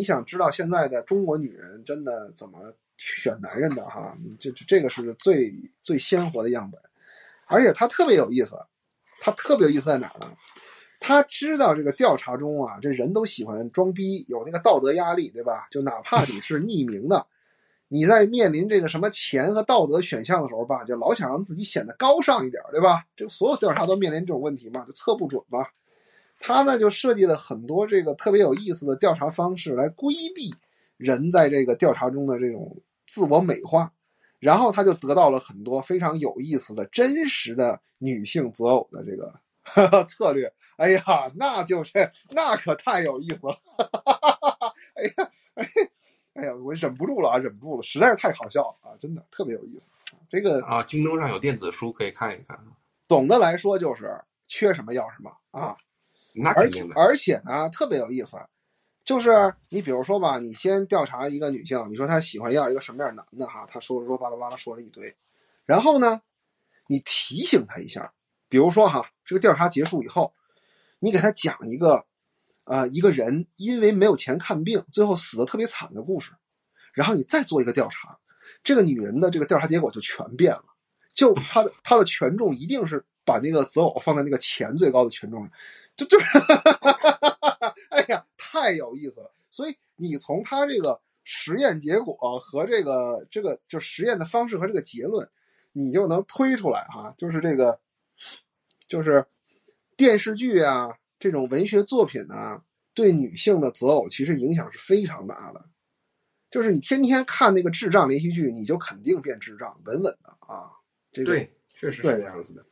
你想知道现在的中国女人真的怎么选男人的哈？这这个是最最鲜活的样本，而且它特别有意思，它特别有意思在哪儿呢？他知道这个调查中啊，这人都喜欢装逼，有那个道德压力，对吧？就哪怕你是匿名的，你在面临这个什么钱和道德选项的时候吧，就老想让自己显得高尚一点，对吧？这所有调查都面临这种问题嘛，就测不准嘛。他呢就设计了很多这个特别有意思的调查方式来规避人在这个调查中的这种自我美化，然后他就得到了很多非常有意思的真实的女性择偶的这个 策略。哎呀，那就是那可太有意思了！哎呀，哎，哎呀，我忍不住了啊，忍不住了，实在是太好笑了啊，真的特别有意思。这个啊，京东上有电子书可以看一看。总的来说就是缺什么要什么啊。那而且而且呢，特别有意思，就是你比如说吧，你先调查一个女性，你说她喜欢要一个什么样男的哈，她说说巴拉巴拉说了一堆，然后呢，你提醒她一下，比如说哈，这个调查结束以后，你给她讲一个，呃，一个人因为没有钱看病，最后死的特别惨的故事，然后你再做一个调查，这个女人的这个调查结果就全变了，就她的她的权重一定是把那个择偶放在那个钱最高的权重上。就就，哎呀，太有意思了！所以你从他这个实验结果和这个这个就实验的方式和这个结论，你就能推出来哈，就是这个，就是电视剧啊这种文学作品啊，对女性的择偶其实影响是非常大的。就是你天天看那个智障连续剧，你就肯定变智障，稳稳的啊。这个对，确实是这样子的。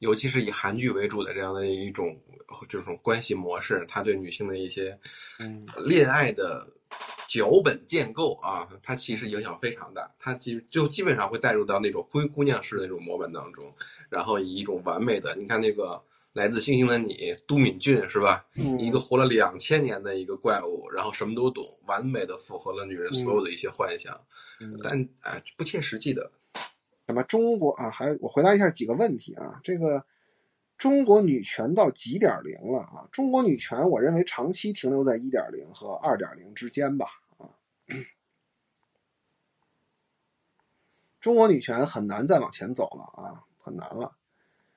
尤其是以韩剧为主的这样的一种这种关系模式，他对女性的一些嗯恋爱的脚本建构啊，它其实影响非常大。它基就基本上会带入到那种灰姑娘式的那种模板当中，然后以一种完美的，你看那个来自星星的你，都敏俊是吧？一个活了两千年的一个怪物，然后什么都懂，完美的符合了女人所有的一些幻想，但哎不切实际的。那么中国啊，还我回答一下几个问题啊。这个中国女权到几点零了啊？中国女权，我认为长期停留在一点零和二点零之间吧啊。中国女权很难再往前走了啊，很难了，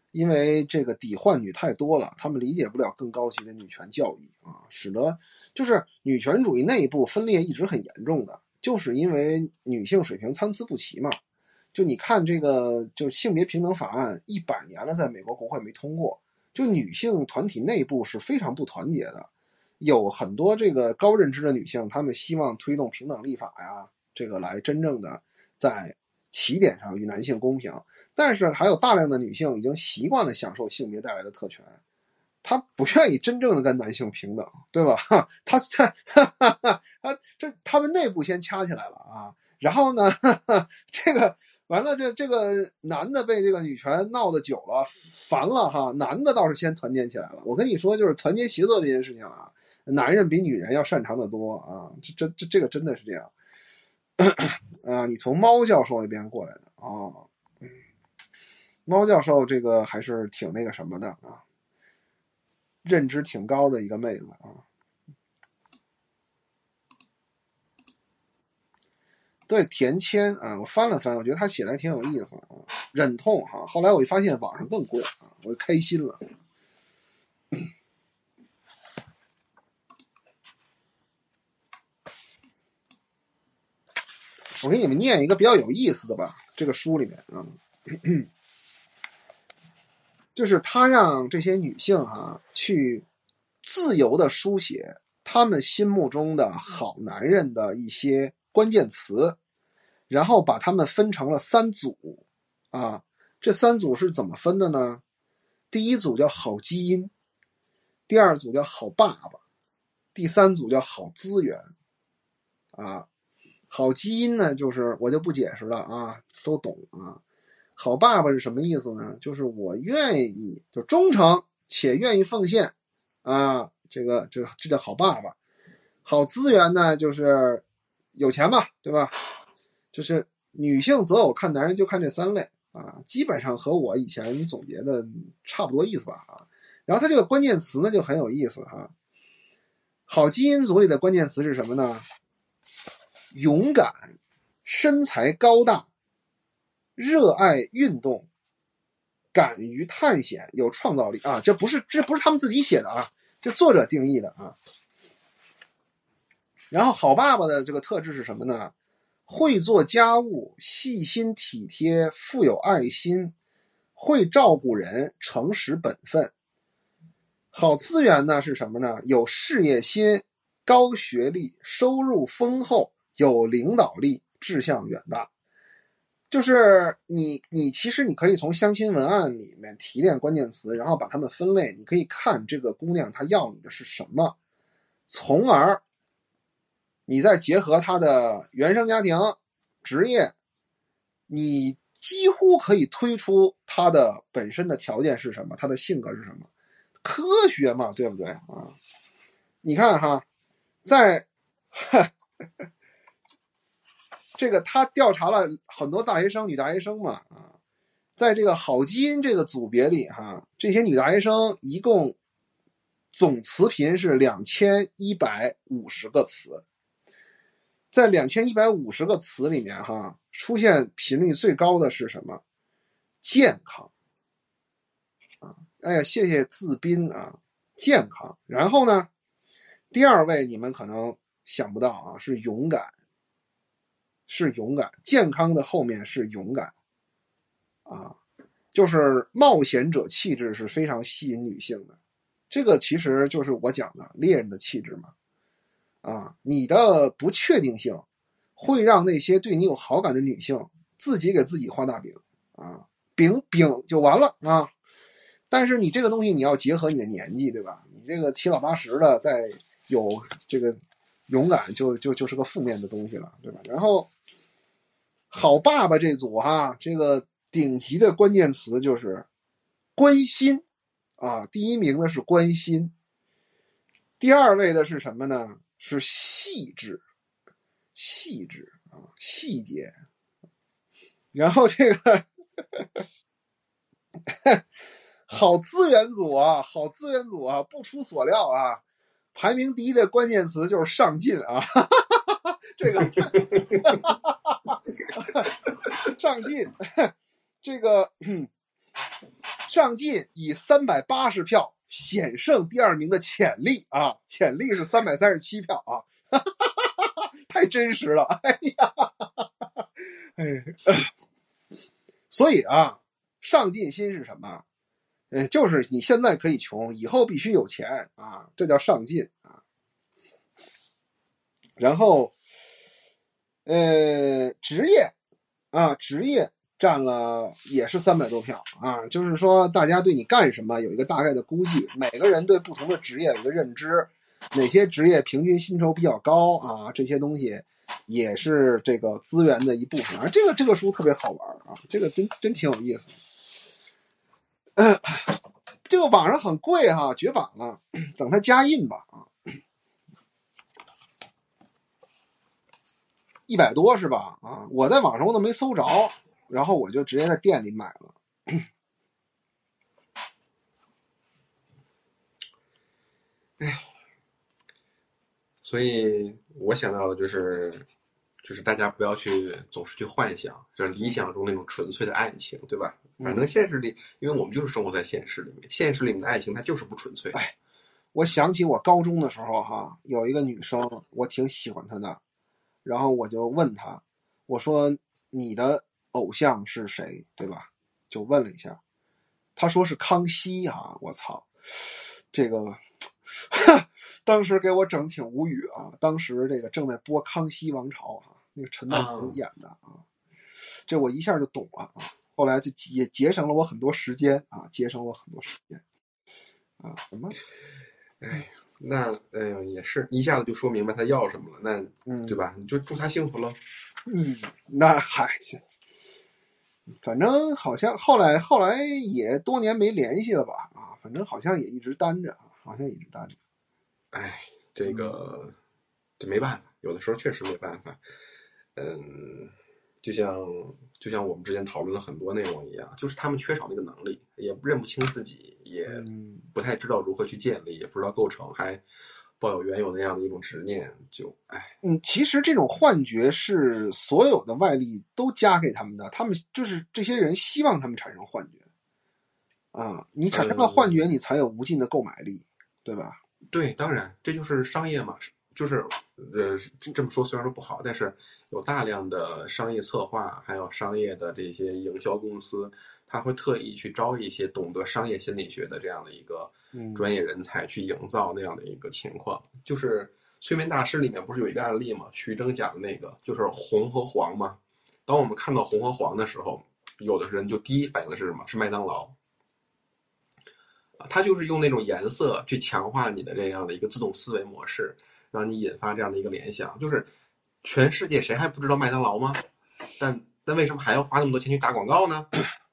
因为这个抵换女太多了，他们理解不了更高级的女权教育啊，使得就是女权主义内部分裂一直很严重的，就是因为女性水平参差不齐嘛。就你看这个，就是性别平等法案一百年了，在美国国会没通过。就女性团体内部是非常不团结的，有很多这个高认知的女性，她们希望推动平等立法呀，这个来真正的在起点上与男性公平。但是还有大量的女性已经习惯了享受性别带来的特权，她不愿意真正的跟男性平等，对吧？她她她这他们内部先掐起来了啊，然后呢，这个。完了，这这个男的被这个女权闹得久了，烦了哈。男的倒是先团结起来了。我跟你说，就是团结协作这件事情啊，男人比女人要擅长的多啊。这这这这个真的是这样啊。你从猫教授那边过来的啊，猫教授这个还是挺那个什么的啊，认知挺高的一个妹子啊。对田谦啊，我翻了翻，我觉得他写的还挺有意思。忍痛哈，后来我一发现网上更贵啊，我就开心了。我给你们念一个比较有意思的吧，这个书里面啊，就是他让这些女性哈去自由的书写他们心目中的好男人的一些关键词。然后把它们分成了三组，啊，这三组是怎么分的呢？第一组叫好基因，第二组叫好爸爸，第三组叫好资源，啊，好基因呢，就是我就不解释了啊，都懂啊。好爸爸是什么意思呢？就是我愿意，就忠诚且愿意奉献，啊，这个这这叫好爸爸。好资源呢，就是有钱嘛，对吧？就是女性择偶看男人就看这三类啊，基本上和我以前总结的差不多意思吧啊。然后它这个关键词呢就很有意思哈，好基因组里的关键词是什么呢？勇敢、身材高大、热爱运动、敢于探险、有创造力啊！这不是这不是他们自己写的啊，这作者定义的啊。然后好爸爸的这个特质是什么呢？会做家务，细心体贴，富有爱心，会照顾人，诚实本分。好资源呢是什么呢？有事业心，高学历，收入丰厚。有领导力，志向远大，就是你，你其实你可以从相亲文案里面提炼关键词，然后把它们分类。你可以看这个姑娘她要你的是什么，从而你再结合他的原生家庭、职业，你几乎可以推出他的本身的条件是什么，他的性格是什么，科学嘛，对不对啊？你看哈，在。这个他调查了很多大学生、女大学生嘛，啊，在这个好基因这个组别里，哈，这些女大学生一共总词频是两千一百五十个词，在两千一百五十个词里面，哈，出现频率最高的是什么？健康，啊，哎呀，谢谢自斌啊，健康。然后呢，第二位你们可能想不到啊，是勇敢。是勇敢，健康的后面是勇敢，啊，就是冒险者气质是非常吸引女性的，这个其实就是我讲的猎人的气质嘛，啊，你的不确定性会让那些对你有好感的女性自己给自己画大饼啊，饼饼就完了啊，但是你这个东西你要结合你的年纪，对吧？你这个七老八十的再有这个勇敢，就就就是个负面的东西了，对吧？然后。好爸爸这组哈，这个顶级的关键词就是关心啊，第一名的是关心，第二位的是什么呢？是细致，细致啊，细节。然后这个好资源组啊，好资源组啊，不出所料啊，排名第一的关键词就是上进啊。这个上进，这个上进以三百八十票险胜第二名的潜力啊，潜力是三百三十七票啊，太真实了，哎呀，哎，所以啊，上进心是什么？嗯，就是你现在可以穷，以后必须有钱啊，这叫上进啊。然后。呃，职业啊，职业占了也是三百多票啊。就是说，大家对你干什么有一个大概的估计，每个人对不同的职业有个认知，哪些职业平均薪酬比较高啊？这些东西也是这个资源的一部分。啊。这个这个书特别好玩啊，这个真真挺有意思。这个网上很贵哈，绝版了，等它加印吧啊。一百多是吧？啊，我在网上我都没搜着，然后我就直接在店里买了。哎，所以我想到的就是，就是大家不要去总是去幻想，就是理想中那种纯粹的爱情，对吧？反正现实里，因为我们就是生活在现实里面，现实里面的爱情它就是不纯粹。哎，我想起我高中的时候哈，有一个女生，我挺喜欢她的。然后我就问她，我说你的偶像是谁，对吧？就问了一下，他说是康熙啊！我操，这个 当时给我整挺无语啊！当时这个正在播《康熙王朝》啊，那个陈道明演的啊，这我一下就懂了啊！后来就也节省了我很多时间啊，节省了我很多时间啊！什么？哎。那哎呀，也是一下子就说明白他要什么了，那嗯，对吧？你就祝他幸福喽。嗯，那嗨，反正好像后来后来也多年没联系了吧？啊，反正好像也一直单着啊，好像一直单着。哎，这个这没办法，有的时候确实没办法。嗯，就像就像我们之前讨论了很多内容一样，就是他们缺少那个能力，也认不清自己。也不太知道如何去建立，也不知道构成，还抱有原有那样的一种执念，就哎，嗯，其实这种幻觉是所有的外力都加给他们的，他们就是这些人希望他们产生幻觉啊，你产生了幻觉，你才有无尽的购买力，对吧？对，当然这就是商业嘛，就是呃这么说虽然说不好，但是有大量的商业策划，还有商业的这些营销公司，他会特意去招一些懂得商业心理学的这样的一个嗯专业人才，去营造那样的一个情况。就是《催眠大师》里面不是有一个案例嘛，徐峥讲的那个，就是红和黄嘛。当我们看到红和黄的时候，有的人就第一反应的是什么？是麦当劳。啊，他就是用那种颜色去强化你的这样的一个自动思维模式，让你引发这样的一个联想。就是全世界谁还不知道麦当劳吗？但但为什么还要花那么多钱去打广告呢？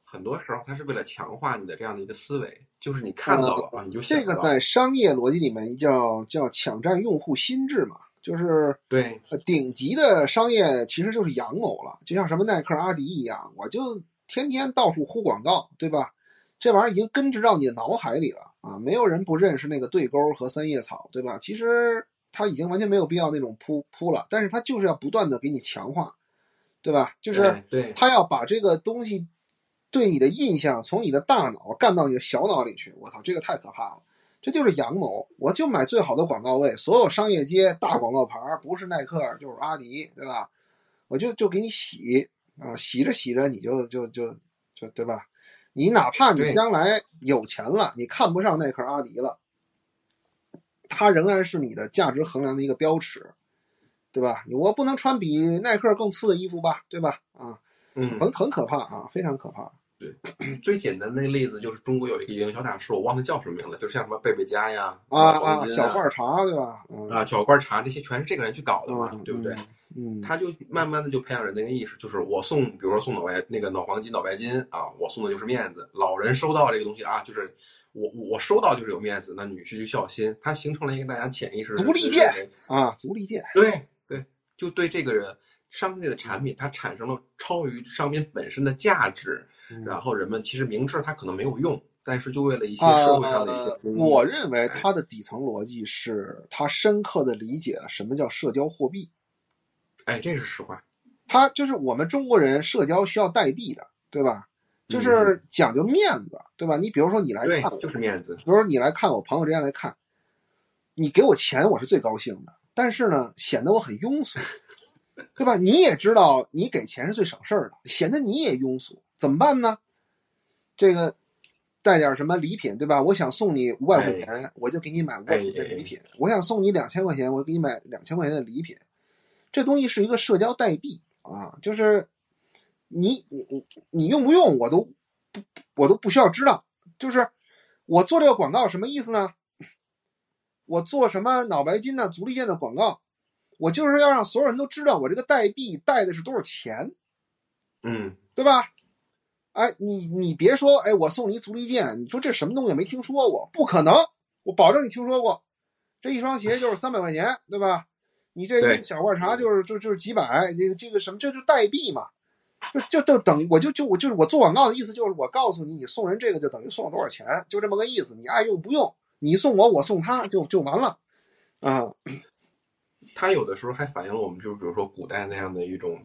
很多时候，它是为了强化你的这样的一个思维，就是你看到了啊，你就想这个在商业逻辑里面叫叫抢占用户心智嘛，就是对呃顶级的商业其实就是阳谋了，就像什么耐克、阿迪一样，我就天天到处呼广告，对吧？这玩意儿已经根植到你的脑海里了啊！没有人不认识那个对勾和三叶草，对吧？其实它已经完全没有必要那种铺铺了，但是他就是要不断的给你强化，对吧？就是对对他要把这个东西对你的印象从你的大脑干到你的小脑里去。我操，这个太可怕了！这就是阳谋。我就买最好的广告位，所有商业街大广告牌，不是耐克就是阿迪，对吧？我就就给你洗啊，洗着洗着你就就就就对吧？你哪怕你将来有钱了，你看不上耐克、阿迪了，它仍然是你的价值衡量的一个标尺，对吧？我不能穿比耐克更次的衣服吧，对吧？啊，嗯，很很可怕啊，非常可怕。对最简单的例子就是中国有一个营销大师，我忘了叫什么名字，就是像什么贝贝佳呀、啊啊，小罐茶对吧？嗯，啊、小罐茶这些全是这个人去搞的嘛，嗯对不对？？嗯，他就慢慢的就培养人那个意识，就是我送，比如说送脑白那个脑黄金、脑白金啊，我送的就是面子。老人收到这个东西啊，就是我我收到就是有面子，那女婿就孝心，他形成了一个大家潜意识的足力健啊，足力健。对对，就对这个人商业的产品，它产生了超于商品本身的价值，嗯然后人们其实明知道它可能没有用，但是就为了一些社会上的一些呃，我认为它的底层逻辑是，他深刻的理解了什么叫社交货币。哎，这是实话，他就是我们中国人社交需要代币的，对吧？就嗯是讲究面子，对吧？你比如说你来看我，，就是面子，比如说你来看我朋友之间来看，你给我钱我是最高兴的，但是呢，显得我很庸俗，对吧？你也知道你给钱是最省事儿的，显得你也庸俗，怎么办呢？这个带点什么礼品，对吧？我想送你五百块钱，我就给你买五百块钱的礼品；我想送你两千块钱，我给你买两千块钱的礼品。这东西是一个社交代币啊，就是你你你你用不用我都不我都不需要知道，就是我做这个广告什么意思呢？我做什么脑白金呢、足力健的广告，我就是要让所有人都知道我这个代币带的是多少钱，嗯，对吧？哎，你你别说，哎，我送你一足力健，你说这什么东西没听说过？不可能，我保证你听说过。这一双鞋就是三百块钱，对吧？你这一小罐茶就是就就是几百，这个这个什么，这就是代币嘛。就就就等于我就就我就是我做广告的意思就是我告诉你，你送人这个就等于送了多少钱，就这么个意思。你爱用不用，你送我，我送他，就就完了。啊，他有的时候还反映了我们，就是比如说古代那样的一种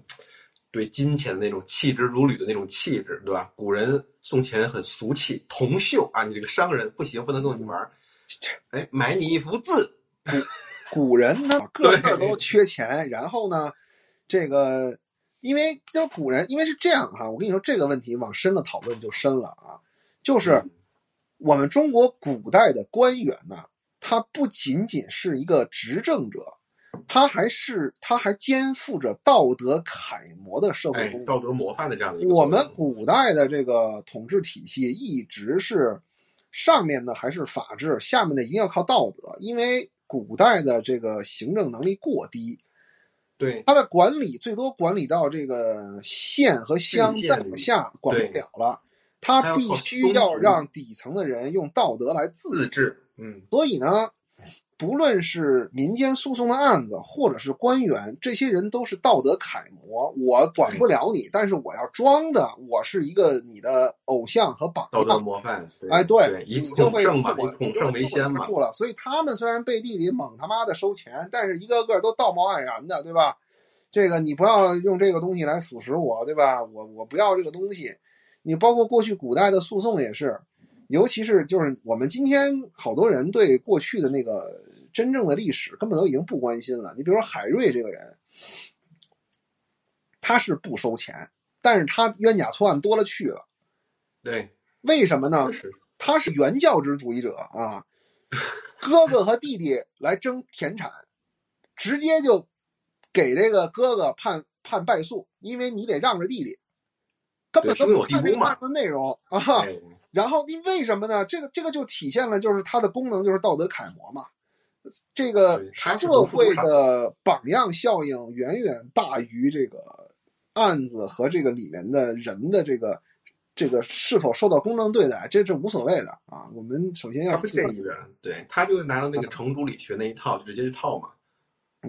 对金钱的那种弃之如履的那种气质，对吧？古人送钱很俗气，铜锈啊，你这个商人不行，不能跟你玩儿。哎，买你一幅字，古人呢 个个都缺钱，然后呢，这个因为就古人，因为是这样哈，我跟你说这个问题往深了讨论就深了啊，就是嗯。我们中国古代的官员呢，他不仅仅是一个执政者，他还是他还肩负着道德楷模的社会哎公，道德模范的这样的一个我们古代的这个统治体系一直是上面的还是法治，下面的一定要靠道德，因为古代的这个行政能力过低，对它的管理最多管理到这个县和乡，再往下管不了了。他必须要让底层的人用道德来自自治，嗯，所以呢，不论是民间诉讼的案子，或者是官员，这些人都是道德楷模。我管不了你，但是我要装的，我是一个你的偶像和榜道德样。模范。对哎，对，以你就会自我以统圣为先嘛。了。所以他们虽然背地里猛他妈的收钱，但是一个个都道貌岸然的，对吧？这个你不要用这个东西来腐蚀我，对吧？我我不要这个东西。你包括过去古代的诉讼也是，尤其是就是我们今天好多人对过去的那个真正的历史根本都已经不关心了。你比如说海瑞这个人，他是不收钱，但是他冤假错案多了去了。对，为什么呢？他是原教旨主义者啊，哥哥和弟弟来争田产，直接就给这个哥哥判判败诉，因为你得让着弟弟，根本都不看这个案子内容啊。哎然后你为什么呢？这个这个就体现了就是它的功能就是道德楷模嘛。这个社会的榜样效应远远大于这个案子和这个里面的人的这个这个是否受到公正对待，这是无所谓的啊。我们首先要他不介意的，对，他就拿到那个程朱理学那一套，就直接去套嘛。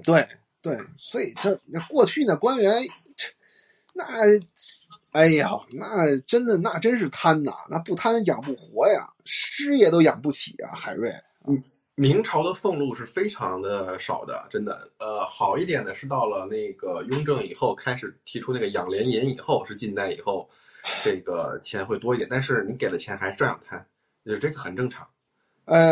对对，所以这那过去呢，官员那哎呀，那真的那真是贪呐，那不贪养不活呀，师爷都养不起啊，海瑞。嗯明朝的俸禄是非常的少的，真的。呃，好一点的是到了那个雍正以后，开始提出那个养廉银以后，是近代以后，这个钱会多一点。但是你给了钱还是照样贪，就这个很正常。呃，